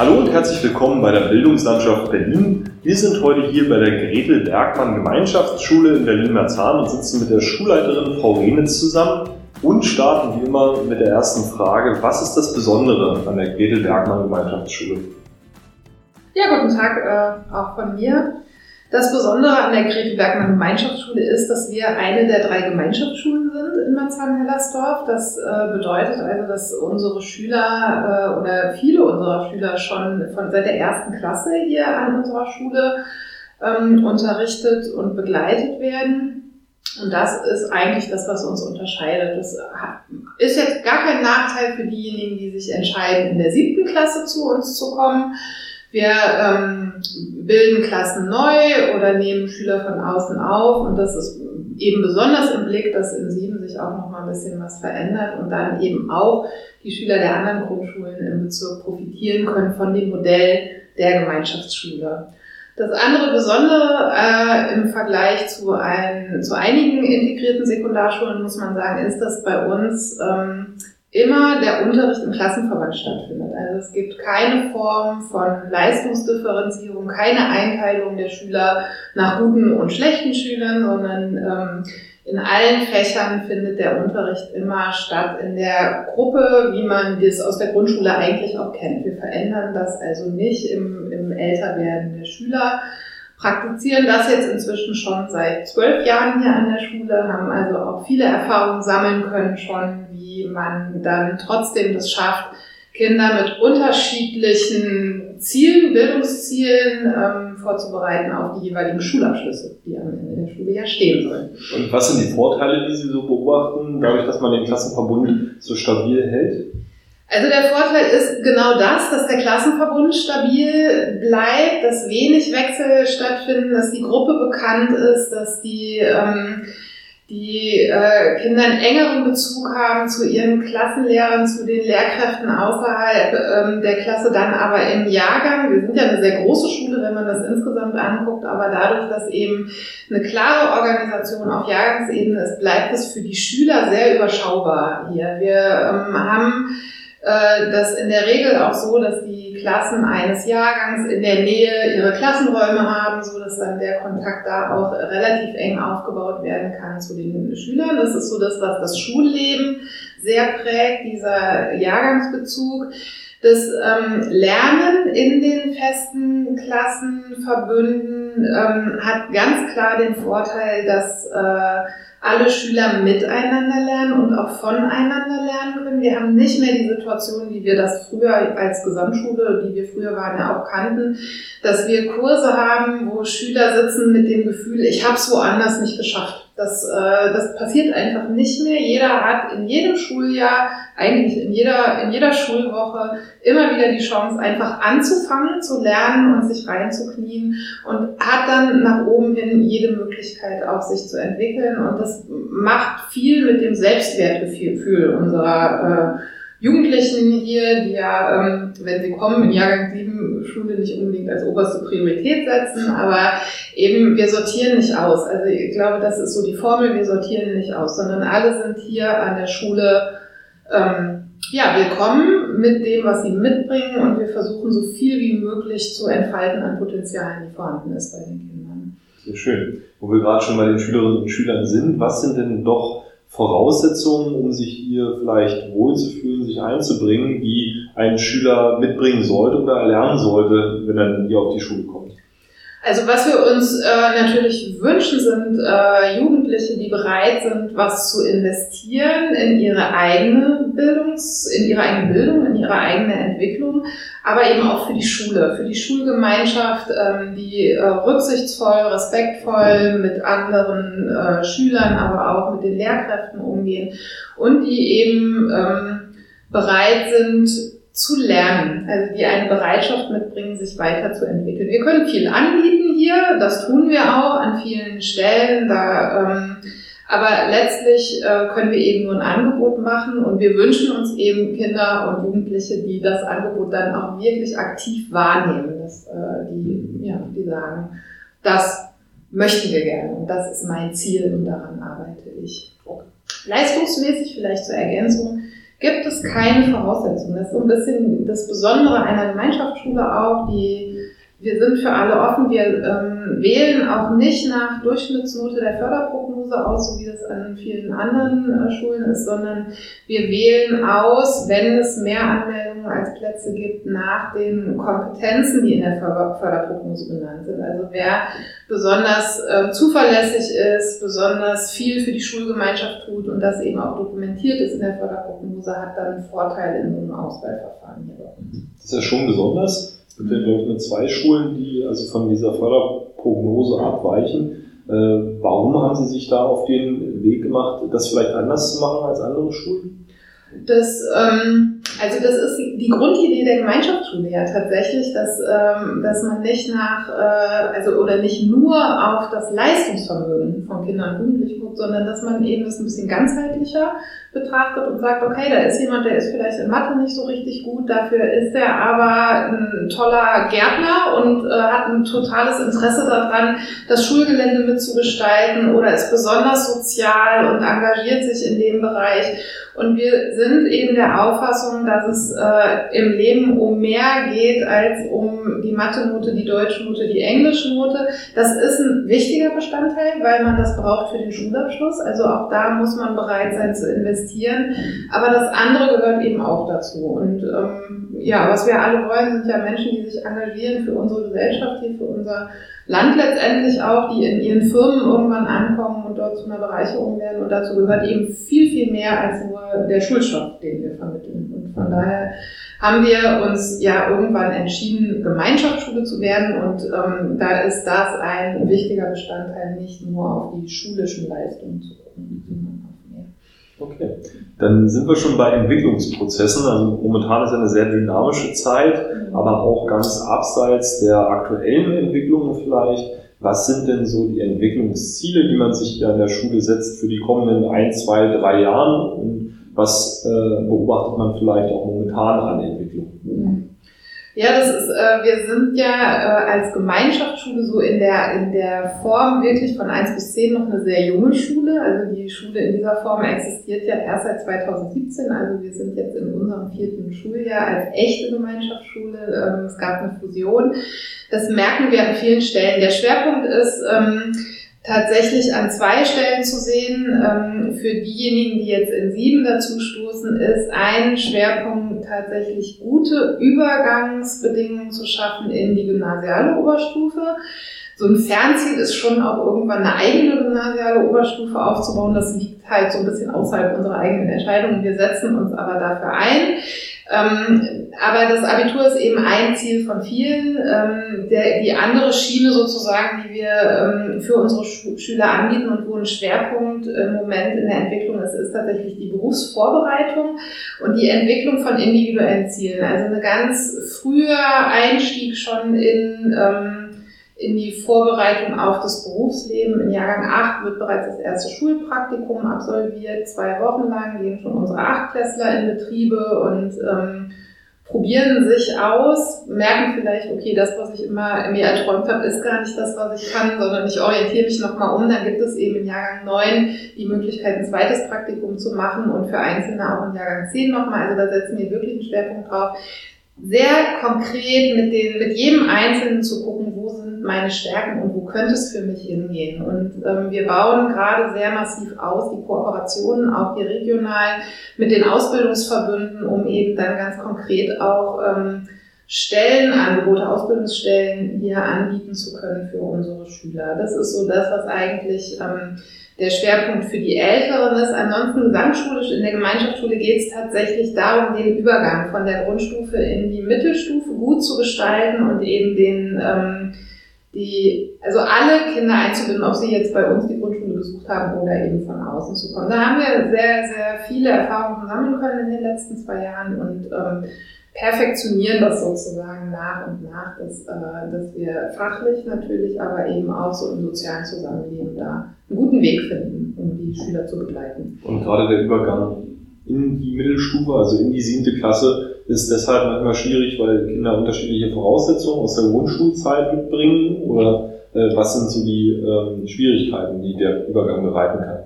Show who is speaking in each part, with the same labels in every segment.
Speaker 1: Hallo und herzlich willkommen bei der Bildungslandschaft Berlin. Wir sind heute hier bei der Gretel Bergmann Gemeinschaftsschule in Berlin-Marzahn und sitzen mit der Schulleiterin Frau Renitz zusammen und starten wie immer mit der ersten Frage. Was ist das Besondere an der Gretel Bergmann Gemeinschaftsschule?
Speaker 2: Ja, guten Tag äh, auch von mir. Das Besondere an der Grete Bergmann Gemeinschaftsschule ist, dass wir eine der drei Gemeinschaftsschulen sind in Marzahn-Hellersdorf. Das äh, bedeutet also, dass unsere Schüler äh, oder viele unserer Schüler schon von seit der ersten Klasse hier an unserer Schule ähm, unterrichtet und begleitet werden. Und das ist eigentlich das, was uns unterscheidet. Das ist jetzt gar kein Nachteil für diejenigen, die sich entscheiden, in der siebten Klasse zu uns zu kommen wir ähm, bilden Klassen neu oder nehmen Schüler von außen auf und das ist eben besonders im Blick, dass in sieben sich auch noch mal ein bisschen was verändert und dann eben auch die Schüler der anderen Grundschulen im Bezirk profitieren können von dem Modell der Gemeinschaftsschule. Das andere Besondere äh, im Vergleich zu, ein, zu einigen integrierten Sekundarschulen, muss man sagen, ist, dass bei uns ähm, immer der Unterricht im Klassenverband stattfindet. Also es gibt keine Form von Leistungsdifferenzierung, keine Einteilung der Schüler nach guten und schlechten Schülern, sondern ähm, in allen Fächern findet der Unterricht immer statt in der Gruppe, wie man das aus der Grundschule eigentlich auch kennt. Wir verändern das also nicht im, im Älterwerden der Schüler, praktizieren das jetzt inzwischen schon seit zwölf Jahren hier an der Schule, haben also auch viele Erfahrungen sammeln können schon, wie man dann trotzdem das schafft, Kinder mit unterschiedlichen Zielen, Bildungszielen ähm, vorzubereiten auf die jeweiligen Schulabschlüsse, die am Ende der Schule ja stehen sollen.
Speaker 1: Und was sind die Vorteile, die Sie so beobachten, dadurch, dass man den Klassenverbund so stabil hält?
Speaker 2: Also der Vorteil ist genau das, dass der Klassenverbund stabil bleibt, dass wenig Wechsel stattfinden, dass die Gruppe bekannt ist, dass die, ähm, die äh, Kinder einen engeren Bezug haben zu ihren Klassenlehrern, zu den Lehrkräften außerhalb ähm, der Klasse, dann aber im Jahrgang. Wir sind ja eine sehr große Schule, wenn man das insgesamt anguckt, aber dadurch, dass eben eine klare Organisation auf Jahrgangsebene ist, bleibt es für die Schüler sehr überschaubar hier. Wir ähm, haben äh, das in der Regel auch so, dass die Klassen eines Jahrgangs in der Nähe ihre Klassenräume haben, so dass dann der Kontakt da auch relativ eng aufgebaut werden kann zu den Schülern. Das ist so das, das Schulleben sehr prägt, dieser Jahrgangsbezug. Das ähm, Lernen in den festen Klassenverbünden ähm, hat ganz klar den Vorteil, dass äh, alle Schüler miteinander lernen und auch voneinander lernen können. Wir haben nicht mehr die Situation, wie wir das früher als Gesamtschule, die wir früher waren, ja auch kannten, dass wir Kurse haben, wo Schüler sitzen mit dem Gefühl, ich habe es woanders nicht geschafft. Das, äh, das passiert einfach nicht mehr. Jeder hat in jedem Schuljahr, eigentlich in jeder, in jeder Schulwoche immer wieder die Chance, einfach anzufangen, zu lernen und sich reinzuknien und hat dann nach oben hin jede Möglichkeit, auch sich zu entwickeln. Und das macht viel mit dem Selbstwertgefühl unserer äh, Jugendlichen hier, die ja, ähm, wenn sie kommen, in Jahrgang 7 Schule nicht unbedingt als oberste Priorität setzen, aber eben wir sortieren nicht aus. Also ich glaube, das ist so die Formel, wir sortieren nicht aus, sondern alle sind hier an der Schule ähm, ja, willkommen mit dem, was sie mitbringen und wir versuchen so viel wie möglich zu entfalten an Potenzialen, die vorhanden ist bei den Kindern.
Speaker 1: Sehr schön. Wo wir gerade schon bei den Schülerinnen und Schülern sind, was sind denn doch Voraussetzungen, um sich hier vielleicht wohlzufühlen, sich einzubringen, die ein Schüler mitbringen sollte oder erlernen sollte, wenn er hier auf die Schule kommt?
Speaker 2: Also was wir uns äh, natürlich wünschen, sind äh, Jugendliche, die bereit sind, was zu investieren in ihre eigene Bildungs, in ihre eigene Bildung, in ihre eigene Entwicklung, aber eben auch für die Schule, für die Schulgemeinschaft, ähm, die äh, rücksichtsvoll, respektvoll mit anderen äh, Schülern, aber auch mit den Lehrkräften umgehen und die eben ähm, bereit sind, zu lernen, also die eine Bereitschaft mitbringen, sich weiterzuentwickeln. Wir können viel anbieten hier, das tun wir auch an vielen Stellen, da, ähm, aber letztlich äh, können wir eben nur ein Angebot machen und wir wünschen uns eben Kinder und Jugendliche, die das Angebot dann auch wirklich aktiv wahrnehmen, dass, äh, die, ja, die sagen, das möchten wir gerne und das ist mein Ziel und daran arbeite ich. Leistungsmäßig vielleicht zur Ergänzung gibt es keine Voraussetzungen. Das ist so ein bisschen das Besondere einer Gemeinschaftsschule auch, die wir sind für alle offen. Wir ähm, wählen auch nicht nach Durchschnittsnote der Förderprognose aus, so wie das an vielen anderen äh, Schulen ist, sondern wir wählen aus, wenn es mehr Anmeldungen als Plätze gibt, nach den Kompetenzen, die in der Förderprognose benannt sind. Also wer besonders äh, zuverlässig ist, besonders viel für die Schulgemeinschaft tut und das eben auch dokumentiert ist in der Förderprognose, hat dann einen Vorteil in so einem Auswahlverfahren hier bei.
Speaker 1: Das ist ja schon besonders gibt ja, glaube ich, nur zwei Schulen, die also von dieser Förderprognose abweichen. Äh, warum haben Sie sich da auf den Weg gemacht, das vielleicht anders zu machen als andere Schulen?
Speaker 2: Das, ähm, also das ist die Grundidee der Gemeinschaftsschule ja tatsächlich, dass, ähm, dass man nicht nach, äh, also oder nicht nur auf das Leistungsvermögen von Kindern und Jugendlichen guckt, sondern dass man eben das ein bisschen ganzheitlicher betrachtet und sagt, okay, da ist jemand, der ist vielleicht in Mathe nicht so richtig gut, dafür ist er aber ein toller Gärtner und äh, hat ein totales Interesse daran, das Schulgelände mitzugestalten oder ist besonders sozial und engagiert sich in dem Bereich. Und wir sind eben der Auffassung, dass es äh, im Leben um mehr geht als um die Mathe-Note, die Deutsch-Note, die Englisch-Note. Das ist ein wichtiger Bestandteil, weil man das braucht für den Schulabschluss. Also auch da muss man bereit sein zu investieren. Aber das andere gehört eben auch dazu. Und ähm, ja, was wir alle wollen, sind ja Menschen, die sich engagieren für unsere Gesellschaft hier, für unser Land letztendlich auch, die in ihren Firmen irgendwann ankommen und dort zu einer Bereicherung werden. Und dazu gehört eben viel, viel mehr als nur der Schulstoff, den wir vermitteln. Und von daher haben wir uns ja irgendwann entschieden, Gemeinschaftsschule zu werden. Und ähm, da ist das ein wichtiger Bestandteil, nicht nur auf die schulischen Leistungen zu gucken, sondern auf mehr.
Speaker 1: Okay, dann sind wir schon bei Entwicklungsprozessen. Also momentan ist eine sehr dynamische Zeit, mhm. aber auch ganz abseits der aktuellen Entwicklungen vielleicht. Was sind denn so die Entwicklungsziele, die man sich hier an der Schule setzt für die kommenden ein, zwei, drei Jahren? Und was äh, beobachtet man vielleicht auch momentan an Entwicklung?
Speaker 2: Ja, das ist, äh, wir sind ja äh, als Gemeinschaftsschule so in der, in der Form wirklich von 1 bis 10 noch eine sehr junge Schule. Also die Schule in dieser Form existiert ja erst seit 2017. Also wir sind jetzt in unserem vierten Schuljahr als echte Gemeinschaftsschule. Ähm, es gab eine Fusion. Das merken wir an vielen Stellen. Der Schwerpunkt ist, ähm, tatsächlich an zwei Stellen zu sehen. Ähm, für diejenigen, die jetzt in sieben dazu stoßen, ist ein Schwerpunkt tatsächlich gute Übergangsbedingungen zu schaffen in die gymnasiale Oberstufe. So ein Fernziel ist schon auch irgendwann eine eigene gymnasiale Oberstufe aufzubauen. Das liegt halt so ein bisschen außerhalb unserer eigenen Entscheidungen. Wir setzen uns aber dafür ein. Ähm, aber das Abitur ist eben ein Ziel von vielen. Ähm, der, die andere Schiene sozusagen, die wir ähm, für unsere Schu Schüler anbieten und wo ein Schwerpunkt im Moment in der Entwicklung ist, ist tatsächlich die Berufsvorbereitung und die Entwicklung von individuellen Zielen. Also eine ganz früher Einstieg schon in ähm, in die Vorbereitung auf das Berufsleben. In Jahrgang 8 wird bereits das erste Schulpraktikum absolviert. Zwei Wochen lang gehen schon unsere Achtklässler in Betriebe und ähm, probieren sich aus, merken vielleicht, okay, das, was ich immer mir erträumt habe, ist gar nicht das, was ich kann, sondern ich orientiere mich nochmal um. Dann gibt es eben in Jahrgang 9 die Möglichkeit, ein zweites Praktikum zu machen und für Einzelne auch in Jahrgang 10 nochmal. Also da setzen wir wirklich einen Schwerpunkt drauf, sehr konkret mit, den, mit jedem Einzelnen zu gucken, wo meine Stärken und wo könnte es für mich hingehen. Und ähm, wir bauen gerade sehr massiv aus die Kooperationen, auch hier regional mit den Ausbildungsverbünden, um eben dann ganz konkret auch ähm, Stellenangebote, Ausbildungsstellen hier anbieten zu können für unsere Schüler. Das ist so das, was eigentlich ähm, der Schwerpunkt für die Älteren ist. Ansonsten gesamtschulisch in der Gemeinschaftsschule geht es tatsächlich darum, den Übergang von der Grundstufe in die Mittelstufe gut zu gestalten und eben den, ähm, die, also alle Kinder einzubinden, ob sie jetzt bei uns die Grundschule besucht haben oder eben von außen zu kommen. Da haben wir sehr, sehr viele Erfahrungen sammeln können in den letzten zwei Jahren und ähm, perfektionieren das sozusagen nach und nach, dass, äh, dass wir fachlich natürlich, aber eben auch so im sozialen Zusammenleben da einen guten Weg finden, um die Schüler zu begleiten.
Speaker 1: Und gerade der Übergang in die Mittelstufe, also in die siebte Klasse, ist deshalb manchmal schwierig, weil Kinder unterschiedliche Voraussetzungen aus der Grundschulzeit mitbringen oder äh, was sind so die ähm, Schwierigkeiten, die der Übergang bereiten kann?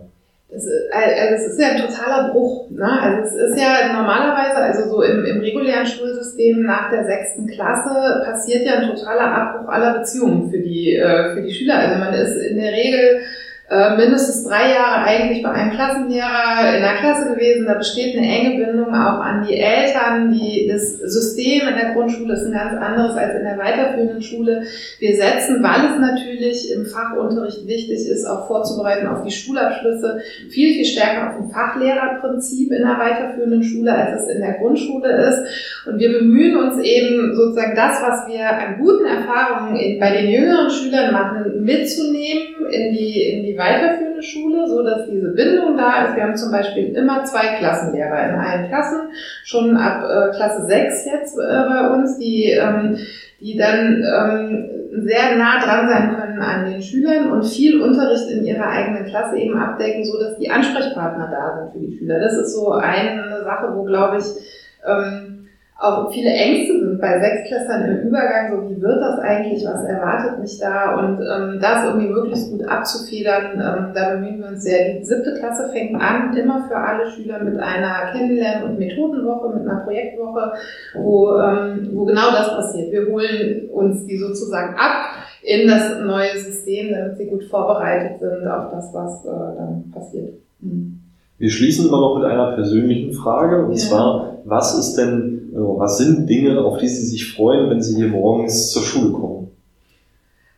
Speaker 2: Das ist, also es ist ja ein totaler Bruch. Ne? Also es ist ja normalerweise, also so im, im regulären Schulsystem nach der sechsten Klasse passiert ja ein totaler Abbruch aller Beziehungen für die, äh, für die Schüler. Also man ist in der Regel äh, mindestens drei Jahre eigentlich bei einem Klassenlehrer in der Klasse gewesen. Da besteht eine enge Bindung auch an die Eltern. Die, das System in der Grundschule ist ein ganz anderes als in der weiterführenden Schule. Wir setzen, weil es natürlich im Fachunterricht wichtig ist, auch vorzubereiten auf die Schulabschlüsse, viel, viel stärker auf ein Fachlehrerprinzip in der weiterführenden Schule, als es in der Grundschule ist. Und wir bemühen uns eben sozusagen das, was wir an guten Erfahrungen bei den jüngeren Schülern machen, mitzunehmen in die, in die weiterführende Schule, so dass diese Bindung da ist. Wir haben zum Beispiel immer zwei Klassenlehrer in allen Klassen, schon ab äh, Klasse 6 jetzt äh, bei uns, die, ähm, die dann ähm, sehr nah dran sein können an den Schülern und viel Unterricht in ihrer eigenen Klasse eben abdecken, so dass die Ansprechpartner da sind für die Schüler. Das ist so eine Sache, wo glaube ich ähm, auch viele Ängste sind bei Sechsklässlern im Übergang, so wie wird das eigentlich, was erwartet mich da und ähm, das irgendwie möglichst gut abzufedern, ähm, da bemühen wir uns sehr. Die siebte Klasse fängt an, immer für alle Schüler mit einer Kennenlernen- und Methodenwoche, mit einer Projektwoche, wo, ähm, wo genau das passiert. Wir holen uns die sozusagen ab in das neue System, damit sie gut vorbereitet sind auf das, was äh, dann passiert. Mhm.
Speaker 1: Wir schließen immer noch mit einer persönlichen Frage, und ja. zwar, was ist denn, äh, was sind Dinge, auf die Sie sich freuen, wenn Sie hier morgens zur Schule kommen?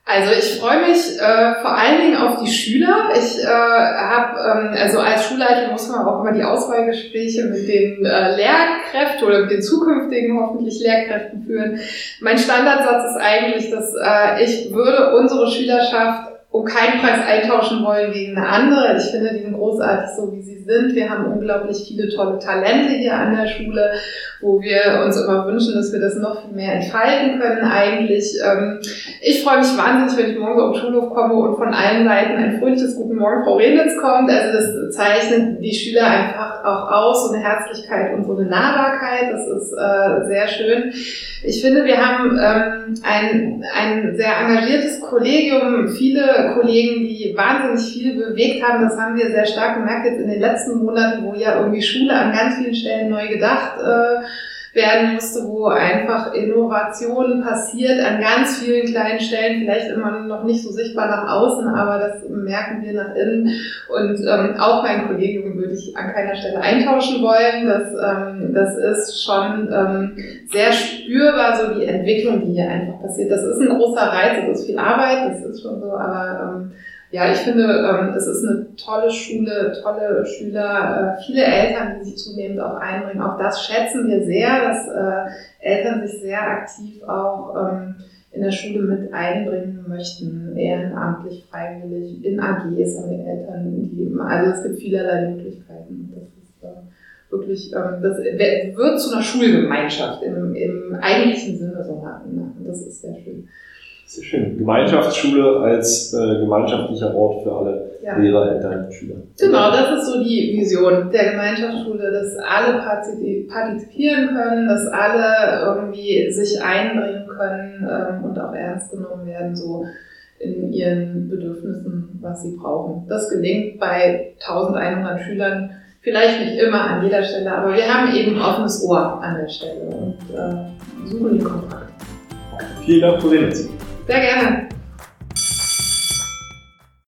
Speaker 2: Also ich freue mich äh, vor allen Dingen auf die Schüler. Ich äh, habe, ähm, also als Schulleiter muss man auch immer die Auswahlgespräche mit den äh, Lehrkräften oder mit den zukünftigen hoffentlich Lehrkräften führen. Mein Standardsatz ist eigentlich, dass äh, ich würde unsere Schülerschaft um keinen Preis eintauschen wollen gegen eine andere. Ich finde, die sind großartig, so wie sie sind. Wir haben unglaublich viele tolle Talente hier an der Schule, wo wir uns immer wünschen, dass wir das noch viel mehr entfalten können eigentlich. Ähm, ich freue mich wahnsinnig, wenn ich morgen auf den Schulhof komme und von allen Seiten ein fröhliches Guten Morgen, Frau Renitz kommt. Also das zeichnet die Schüler einfach auch aus, so eine Herzlichkeit und so eine Nahbarkeit. Das ist äh, sehr schön. Ich finde, wir haben ähm, ein, ein sehr engagiertes Kollegium, viele Kollegen, die wahnsinnig viel bewegt haben. Das haben wir sehr stark gemerkt jetzt in den letzten Monaten, wo ja irgendwie Schule an ganz vielen Stellen neu gedacht äh, werden musste, wo einfach Innovation passiert an ganz vielen kleinen Stellen, vielleicht immer noch nicht so sichtbar nach außen, aber das merken wir nach innen. Und ähm, auch mein Kollegium würde ich an keiner Stelle eintauschen wollen. Das, ähm, das ist schon ähm, sehr spürbar, so die Entwicklung, die hier einfach passiert. Das ist ein großer Reiz, das ist viel Arbeit, das ist schon so, aber ähm, ja, ich finde, ähm, es ist eine tolle Schule, tolle Schüler, äh, viele Eltern, die sich zunehmend auch einbringen. Auch das schätzen wir sehr, dass äh, Eltern sich sehr aktiv auch ähm, in der Schule mit einbringen möchten, ehrenamtlich, freiwillig, in AGs haben wir Eltern, die, also es gibt vielerlei Möglichkeiten. Das ist äh, wirklich, ähm, das wird zu einer Schulgemeinschaft im, im eigentlichen Sinne so machen. Das ist sehr schön.
Speaker 1: Sehr schön. Gemeinschaftsschule als äh, gemeinschaftlicher Ort für alle ja. Lehrer, Eltern und Schüler.
Speaker 2: Genau, das ist so die Vision der Gemeinschaftsschule, dass alle partizipieren können, dass alle irgendwie sich einbringen können ähm, und auch ernst genommen werden, so in ihren Bedürfnissen, was sie brauchen. Das gelingt bei 1100 Schülern vielleicht nicht immer an jeder Stelle, aber wir haben eben offenes Ohr an der Stelle und äh, suchen den Kontakt.
Speaker 1: Vielen Dank, Frau.
Speaker 2: Sehr gerne.